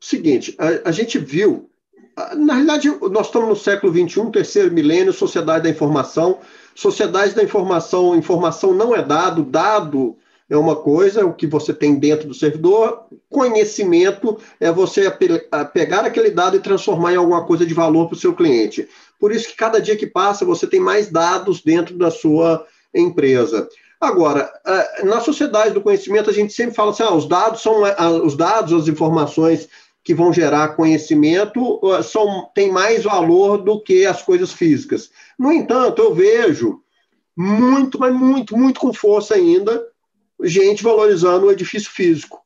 Seguinte, a, a gente viu, na realidade, nós estamos no século XXI, terceiro milênio, sociedade da informação. Sociedade da informação, informação não é dado, dado é uma coisa, o que você tem dentro do servidor, conhecimento é você pegar aquele dado e transformar em alguma coisa de valor para o seu cliente. Por isso que cada dia que passa você tem mais dados dentro da sua empresa. Agora, na sociedade do conhecimento, a gente sempre fala assim: ah, os dados são os dados, as informações que vão gerar conhecimento são, têm mais valor do que as coisas físicas. No entanto, eu vejo muito, mas muito, muito com força ainda, gente valorizando o edifício físico.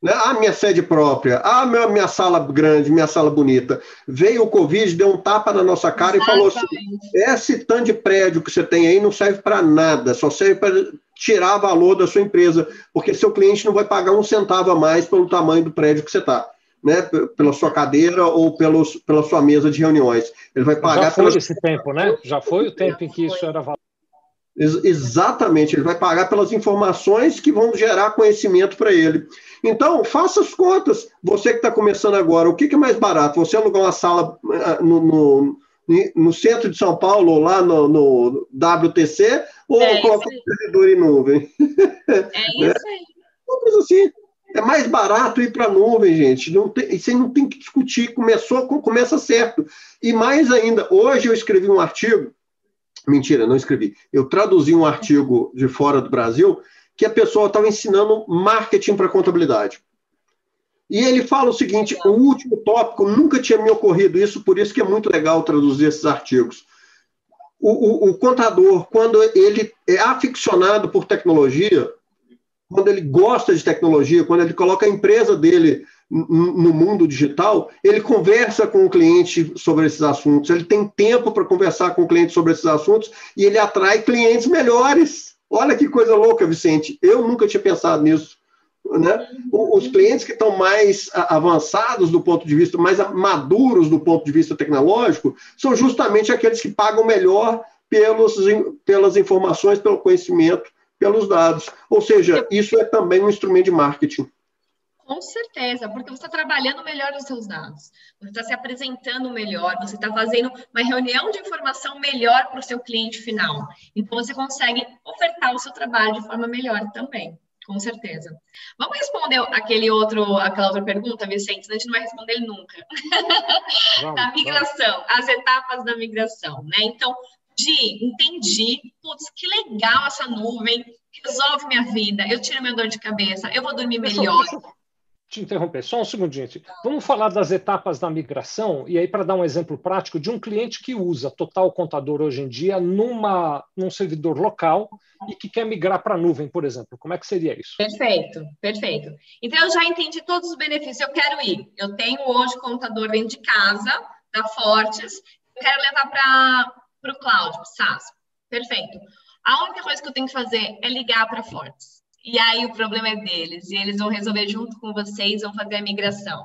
Né? Ah, minha sede própria, ah, minha, minha sala grande, minha sala bonita. Veio o Covid, deu um tapa na nossa cara Exatamente. e falou assim: esse tanto de prédio que você tem aí não serve para nada, só serve para tirar valor da sua empresa, porque seu cliente não vai pagar um centavo a mais pelo tamanho do prédio que você está. Né, pela sua cadeira ou pelos, pela sua mesa de reuniões. Ele vai pagar. Já foi pelas... esse tempo, né? Já foi o tempo em que isso era valor. Exatamente, ele vai pagar pelas informações que vão gerar conhecimento para ele. Então, faça as contas. Você que está começando agora, o que, que, é mais barato? Você alugar uma sala ah, no, no, no centro de São Paulo, ou lá no, no WTC, ou é colocar um servidor em nuvem? É isso aí. Assim. É mais barato ir para a nuvem, gente. Não tem, você não tem que discutir. Começou, começa certo. E mais ainda, hoje eu escrevi um artigo Mentira, não escrevi. Eu traduzi um artigo de fora do Brasil que a pessoa estava ensinando marketing para contabilidade. E ele fala o seguinte: o último tópico, nunca tinha me ocorrido isso, por isso que é muito legal traduzir esses artigos. O, o, o contador, quando ele é aficionado por tecnologia, quando ele gosta de tecnologia, quando ele coloca a empresa dele no mundo digital, ele conversa com o cliente sobre esses assuntos, ele tem tempo para conversar com o cliente sobre esses assuntos e ele atrai clientes melhores. Olha que coisa louca, Vicente. Eu nunca tinha pensado nisso. Né? Os clientes que estão mais avançados do ponto de vista, mais maduros do ponto de vista tecnológico, são justamente aqueles que pagam melhor pelos, pelas informações, pelo conhecimento, pelos dados. Ou seja, isso é também um instrumento de marketing. Com certeza, porque você está trabalhando melhor os seus dados, você está se apresentando melhor, você está fazendo uma reunião de informação melhor para o seu cliente final. Então, você consegue ofertar o seu trabalho de forma melhor também, com certeza. Vamos responder aquele outro, aquela outra pergunta, Vicente? A gente não vai responder nunca. Vamos, da migração, vamos. as etapas da migração, né? Então, de entendi, putz, que legal essa nuvem, resolve minha vida, eu tiro minha dor de cabeça, eu vou dormir melhor te interromper só um segundinho. Vamos falar das etapas da migração, e aí para dar um exemplo prático de um cliente que usa Total Contador hoje em dia numa, num servidor local e que quer migrar para a nuvem, por exemplo. Como é que seria isso? Perfeito, perfeito. Então eu já entendi todos os benefícios. Eu quero ir. Eu tenho hoje contador dentro de casa, da Fortes, eu quero levar para o cloud, para o SaaS. Perfeito. A única coisa que eu tenho que fazer é ligar para a Fortes e aí o problema é deles, e eles vão resolver junto com vocês, vão fazer a migração.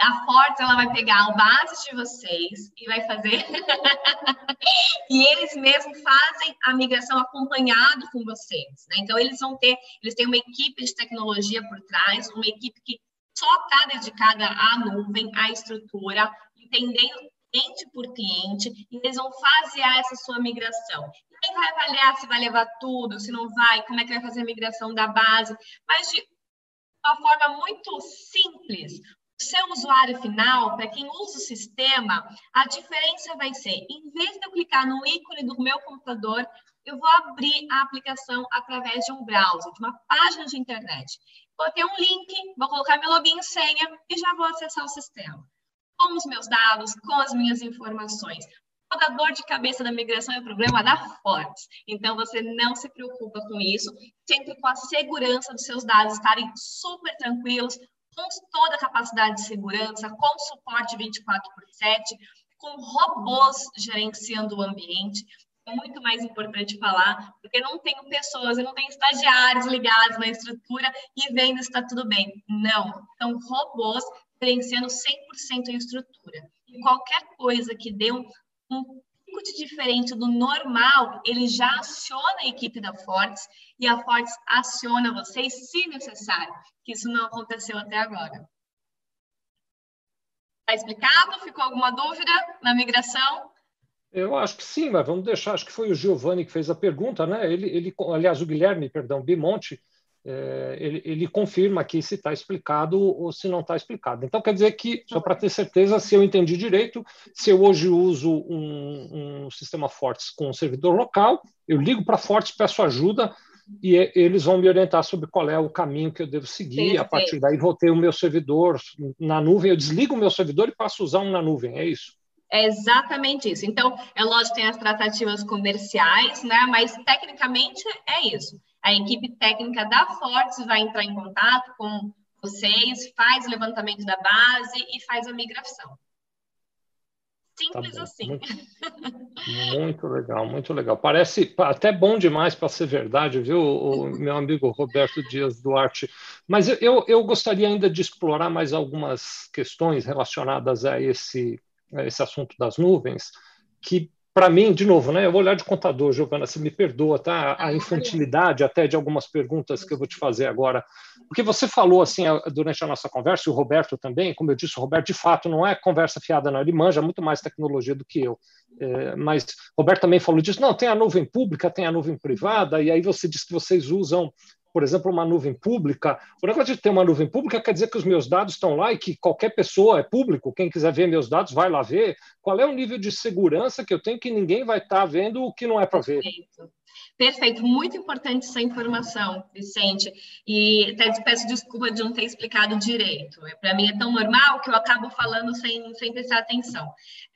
A Forte ela vai pegar o base de vocês e vai fazer. e eles mesmos fazem a migração acompanhado com vocês. Né? Então, eles vão ter, eles têm uma equipe de tecnologia por trás, uma equipe que só está dedicada à nuvem, à estrutura, entendendo cliente por cliente, e eles vão fasear essa sua migração. Quem vai avaliar se vai levar tudo, se não vai, como é que vai fazer a migração da base, mas de uma forma muito simples. O seu usuário final, para quem usa o sistema, a diferença vai ser, em vez de eu clicar no ícone do meu computador, eu vou abrir a aplicação através de um browser, de uma página de internet. Vou ter um link, vou colocar meu login e senha e já vou acessar o sistema. Com os meus dados, com as minhas informações toda dor de cabeça da migração é problema da Fortes. Então, você não se preocupa com isso, sempre com a segurança dos seus dados estarem super tranquilos, com toda a capacidade de segurança, com suporte 24 por 7, com robôs gerenciando o ambiente. É muito mais importante falar, porque não tenho pessoas, eu não tenho estagiários ligados na estrutura e vendo se está tudo bem. Não, são robôs gerenciando 100% a estrutura. E qualquer coisa que dê um um pouco de diferente do normal, ele já aciona a equipe da Fortes e a Fortes aciona vocês se necessário, que isso não aconteceu até agora. Está explicado? Ficou alguma dúvida na migração? Eu acho que sim, mas vamos deixar. Acho que foi o Giovanni que fez a pergunta, né? Ele, ele aliás, o Guilherme, perdão, Bimonte, é, ele, ele, confirma aqui se está explicado ou se não está explicado. Então, quer dizer que, só para ter certeza, se eu entendi direito, se eu hoje uso um, um sistema Fortes com um servidor local, eu ligo para Fortes, peço ajuda e eles vão me orientar sobre qual é o caminho que eu devo seguir. Perfeito. A partir daí, vou ter o meu servidor na nuvem, eu desligo o meu servidor e passo a usar um na nuvem, é isso? É exatamente isso. Então, é lógico que tem as tratativas comerciais, né? Mas tecnicamente é isso. A equipe técnica da Fortes vai entrar em contato com vocês, faz o levantamento da base e faz a migração. Simples tá assim. Muito, muito, legal, muito legal. Parece até bom demais para ser verdade, viu, o meu amigo Roberto Dias Duarte. Mas eu, eu gostaria ainda de explorar mais algumas questões relacionadas a esse, a esse assunto das nuvens, que para mim, de novo, né, eu vou olhar de contador, Giovana, você me perdoa, tá? A infantilidade até de algumas perguntas que eu vou te fazer agora. Porque você falou assim durante a nossa conversa, e o Roberto também, como eu disse, o Roberto de fato não é conversa fiada, não, ele manja muito mais tecnologia do que eu. É, mas o Roberto também falou disso, não, tem a nuvem pública, tem a nuvem privada, e aí você disse que vocês usam por exemplo, uma nuvem pública. O negócio de ter uma nuvem pública quer dizer que os meus dados estão lá e que qualquer pessoa é público, quem quiser ver meus dados vai lá ver. Qual é o nível de segurança que eu tenho que ninguém vai estar tá vendo o que não é para ver? Perfeito. Muito importante essa informação, Vicente. E até peço desculpa de não ter explicado direito. É, Para mim é tão normal que eu acabo falando sem, sem prestar atenção.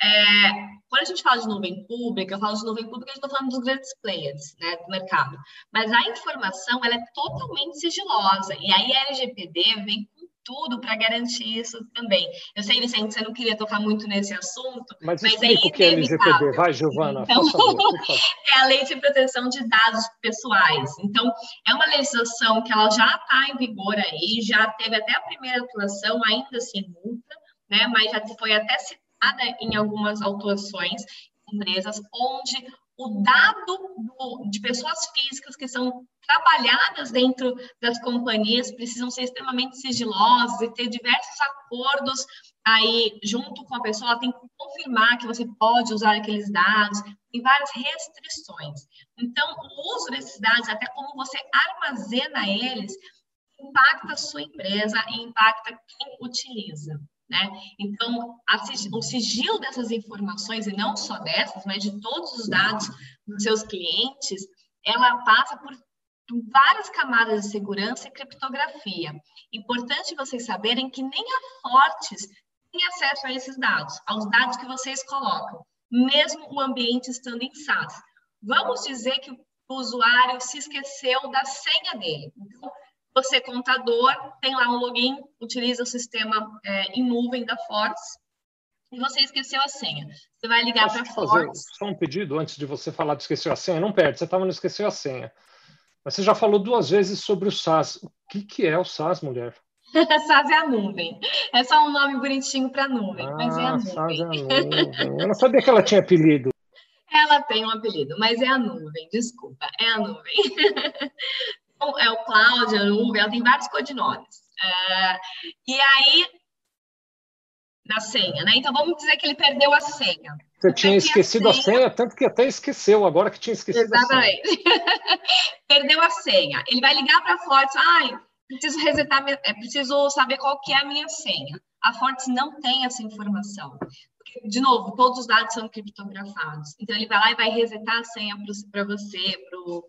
É, quando a gente fala de nuvem pública, eu falo de nuvem pública, a gente está falando dos grandes players né, do mercado. Mas a informação ela é totalmente sigilosa. E aí a LGPD vem tudo para garantir isso também. Eu sei, Vicente, você não queria tocar muito nesse assunto, mas, mas é o que é. Vai, Giovana, então, favor, É a Lei de Proteção de Dados Pessoais. Então, é uma legislação que ela já está em vigor aí, já teve até a primeira atuação, ainda sem multa, né, mas já foi até citada em algumas autuações empresas onde o dado do, de pessoas físicas que são trabalhadas dentro das companhias precisam ser extremamente sigilosas e ter diversos acordos aí junto com a pessoa, ela tem que confirmar que você pode usar aqueles dados, tem várias restrições. Então, o uso desses dados, até como você armazena eles, impacta a sua empresa e impacta quem utiliza. Né? Então, o sigilo dessas informações, e não só dessas, mas de todos os dados dos seus clientes, ela passa por várias camadas de segurança e criptografia. Importante vocês saberem que nem a Fortes tem acesso a esses dados, aos dados que vocês colocam, mesmo o ambiente estando em SaaS. Vamos dizer que o usuário se esqueceu da senha dele. Então, você, contador, tem lá um login, utiliza o sistema é, em nuvem da Fortes, e você esqueceu a senha. Você vai ligar para a Fortes. Só um pedido antes de você falar de esqueceu a senha. Não perde, você estava no esqueceu a senha. Mas você já falou duas vezes sobre o SaaS. O que, que é o SaaS, mulher? SaaS é a nuvem. É só um nome bonitinho para nuvem, ah, mas é a nuvem. SaaS é a nuvem. Eu não sabia que ela tinha apelido. Ela tem um apelido, mas é a nuvem, desculpa, é a nuvem. É o cloud, a nuvem, ela tem vários codinomes. É, e aí, na senha, né? Então vamos dizer que ele perdeu a senha. Você tinha esquecido a senha, a senha, tanto que até esqueceu agora que tinha esquecido Exatamente. a senha. Perdeu a senha. Ele vai ligar para a Fortes, ai, preciso resetar, é preciso saber qual que é a minha senha. A Fortes não tem essa informação. Porque, de novo, todos os dados são criptografados. Então ele vai lá e vai resetar a senha para você, para o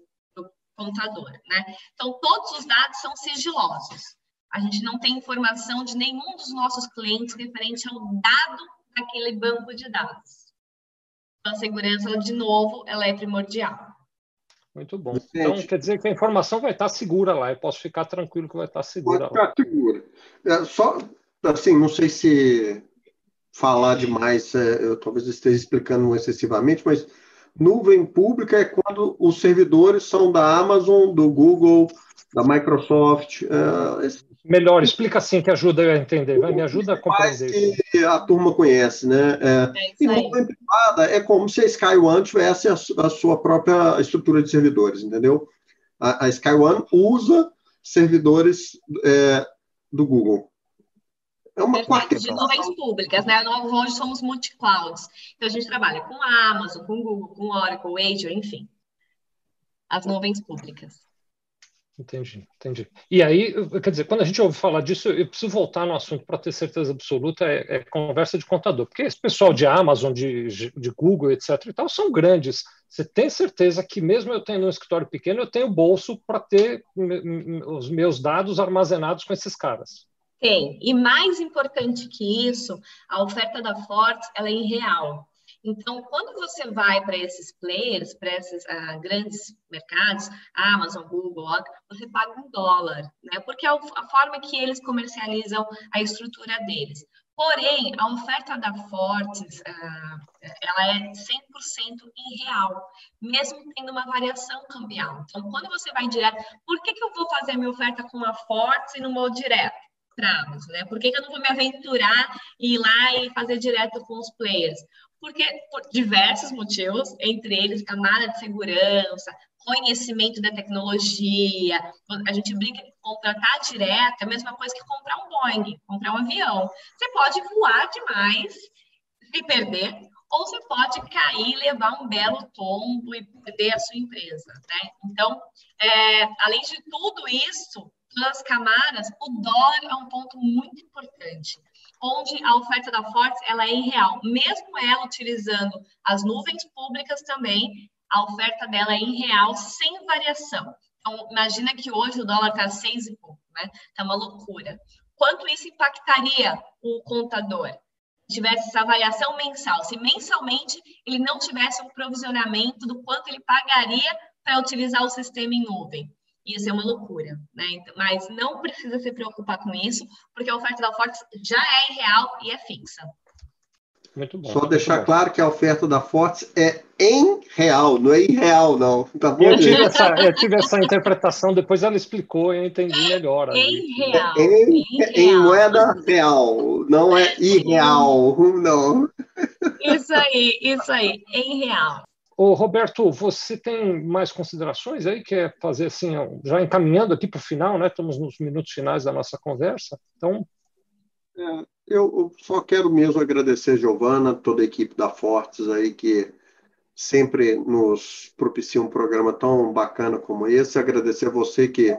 contador, né? Então todos os dados são sigilosos. A gente não tem informação de nenhum dos nossos clientes referente ao dado daquele banco de dados. Então, a segurança, de novo, ela é primordial. Muito bom. Então, quer dizer que a informação vai estar segura lá. Eu posso ficar tranquilo que vai estar segura vai lá. segura. É, só, assim, não sei se falar demais, é, eu talvez esteja explicando excessivamente, mas nuvem pública é quando os servidores são da Amazon, do Google, da Microsoft. É, Melhor, explica assim que ajuda a entender, vai, me ajuda a compreender. que a turma conhece, né? É, é e nuvem privada é como se a SkyOne tivesse a, a sua própria estrutura de servidores, entendeu? A, a SkyOne usa servidores é, do Google. É uma quarta de nuvens públicas, né? Nós hoje somos multi-clouds. Então, a gente trabalha com a Amazon, com Google, com Oracle, Azure, enfim. As nuvens públicas. Entendi, entendi. E aí, quer dizer, quando a gente ouve falar disso, eu preciso voltar no assunto para ter certeza absoluta, é, é, conversa de contador, porque esse pessoal de Amazon, de, de Google, etc. e tal, são grandes. Você tem certeza que mesmo eu tendo um escritório pequeno, eu tenho bolso para ter os meus dados armazenados com esses caras? Tem. E mais importante que isso, a oferta da Forte, ela é em real. Então, quando você vai para esses players, para esses uh, grandes mercados, Amazon, Google, você paga um dólar, né? Porque é a forma que eles comercializam a estrutura deles. Porém, a oferta da Fortes, uh, ela é 100% em real, mesmo tendo uma variação cambial. Então, quando você vai direto, por que, que eu vou fazer a minha oferta com a Fortes e não vou direto? Amazon, né? Por que, que eu não vou me aventurar e ir lá e fazer direto com os players? porque por diversos motivos, entre eles camada de segurança, conhecimento da tecnologia. A gente brinca que contratar direto é a mesma coisa que comprar um Boeing, comprar um avião. Você pode voar demais, se perder, ou você pode cair, levar um belo tombo e perder a sua empresa. Né? Então, é, além de tudo isso, todas as camadas, o dólar é um ponto muito importante onde a oferta da Forte ela é irreal. Mesmo ela utilizando as nuvens públicas também, a oferta dela é irreal, sem variação. Então, imagina que hoje o dólar está seis e pouco, né? Está uma loucura. Quanto isso impactaria o contador? Tivesse essa variação mensal, se mensalmente ele não tivesse um provisionamento do quanto ele pagaria para utilizar o sistema em nuvem. Isso é uma loucura, né? Então, mas não precisa se preocupar com isso, porque a oferta da Fortes já é real e é fixa. Muito bom. Só deixar bom. claro que a oferta da Fortes é em real, não é irreal, não. Tá bom? Eu tive, essa, eu tive essa interpretação, depois ela explicou e eu entendi melhor. Em real. É em, em, real. em moeda real, não é irreal, não. Isso aí, isso aí, em real. Ô, Roberto, você tem mais considerações aí? Quer fazer assim, já encaminhando aqui para o final, né? Estamos nos minutos finais da nossa conversa. Então. É, eu só quero mesmo agradecer, Giovana, toda a equipe da Fortes aí, que sempre nos propicia um programa tão bacana como esse. Agradecer a você que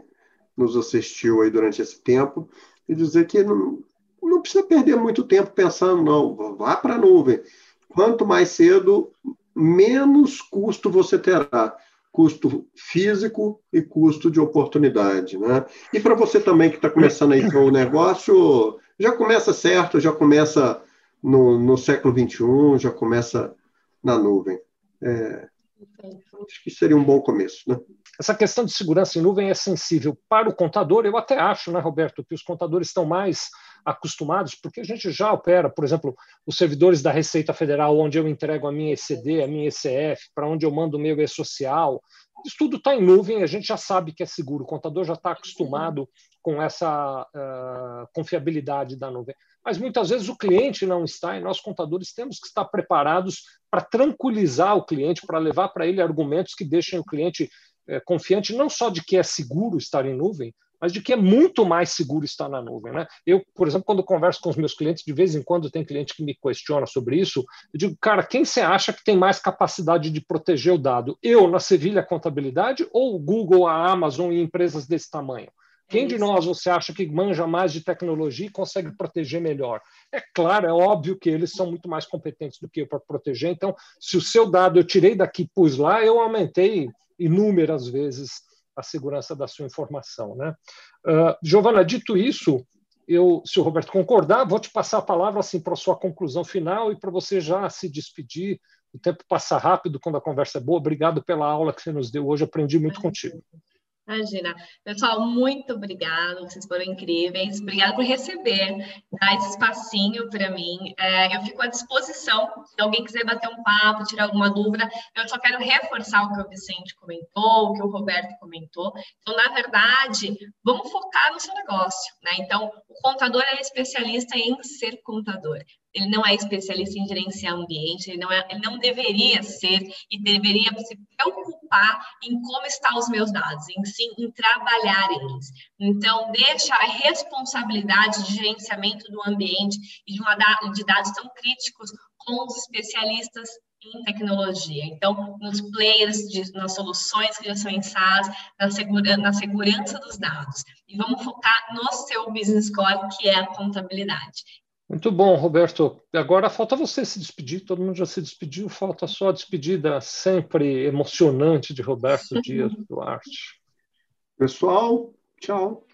nos assistiu aí durante esse tempo e dizer que não, não precisa perder muito tempo pensando, não. Vá para a nuvem. Quanto mais cedo, menos custo você terá, custo físico e custo de oportunidade, né? E para você também que está começando aí com o negócio, já começa certo, já começa no, no século XXI, já começa na nuvem. É, acho que seria um bom começo, né? Essa questão de segurança em nuvem é sensível para o contador. Eu até acho, né, Roberto, que os contadores estão mais acostumados, porque a gente já opera, por exemplo, os servidores da Receita Federal, onde eu entrego a minha ECD, a minha ECF, para onde eu mando o meu e-social. Isso tudo está em nuvem, a gente já sabe que é seguro, o contador já está acostumado com essa uh, confiabilidade da nuvem. Mas muitas vezes o cliente não está e nós, contadores, temos que estar preparados para tranquilizar o cliente, para levar para ele argumentos que deixem o cliente uh, confiante não só de que é seguro estar em nuvem, mas de que é muito mais seguro estar na nuvem. Né? Eu, por exemplo, quando converso com os meus clientes, de vez em quando tem cliente que me questiona sobre isso, eu digo, cara, quem você acha que tem mais capacidade de proteger o dado? Eu, na Sevilha Contabilidade, ou o Google, a Amazon e empresas desse tamanho? Quem de nós você acha que manja mais de tecnologia e consegue proteger melhor? É claro, é óbvio que eles são muito mais competentes do que eu para proteger. Então, se o seu dado eu tirei daqui e pus lá, eu aumentei inúmeras vezes a segurança da sua informação. Né? Uh, Giovana, dito isso, eu, se o Roberto concordar, vou te passar a palavra assim para a sua conclusão final e para você já se despedir. O tempo passa rápido quando a conversa é boa. Obrigado pela aula que você nos deu hoje, aprendi muito contigo. Imagina. Pessoal, muito obrigada, vocês foram incríveis. Obrigada por receber, dar esse espacinho para mim. É, eu fico à disposição, se alguém quiser bater um papo, tirar alguma dúvida. Eu só quero reforçar o que o Vicente comentou, o que o Roberto comentou. Então, na verdade, vamos focar no seu negócio, né? Então, o contador é especialista em ser contador ele não é especialista em gerenciar ambiente, ele não, é, ele não deveria ser e deveria se preocupar em como estão os meus dados, em sim em trabalhar eles. Então, deixa a responsabilidade de gerenciamento do ambiente e de, uma, de dados tão críticos com os especialistas em tecnologia. Então, nos players, de, nas soluções que já são em SaaS, na, segura, na segurança dos dados. E vamos focar no seu business core, que é a contabilidade. Muito bom, Roberto. Agora falta você se despedir, todo mundo já se despediu, falta só a despedida sempre emocionante de Roberto Dias Duarte. Pessoal, tchau.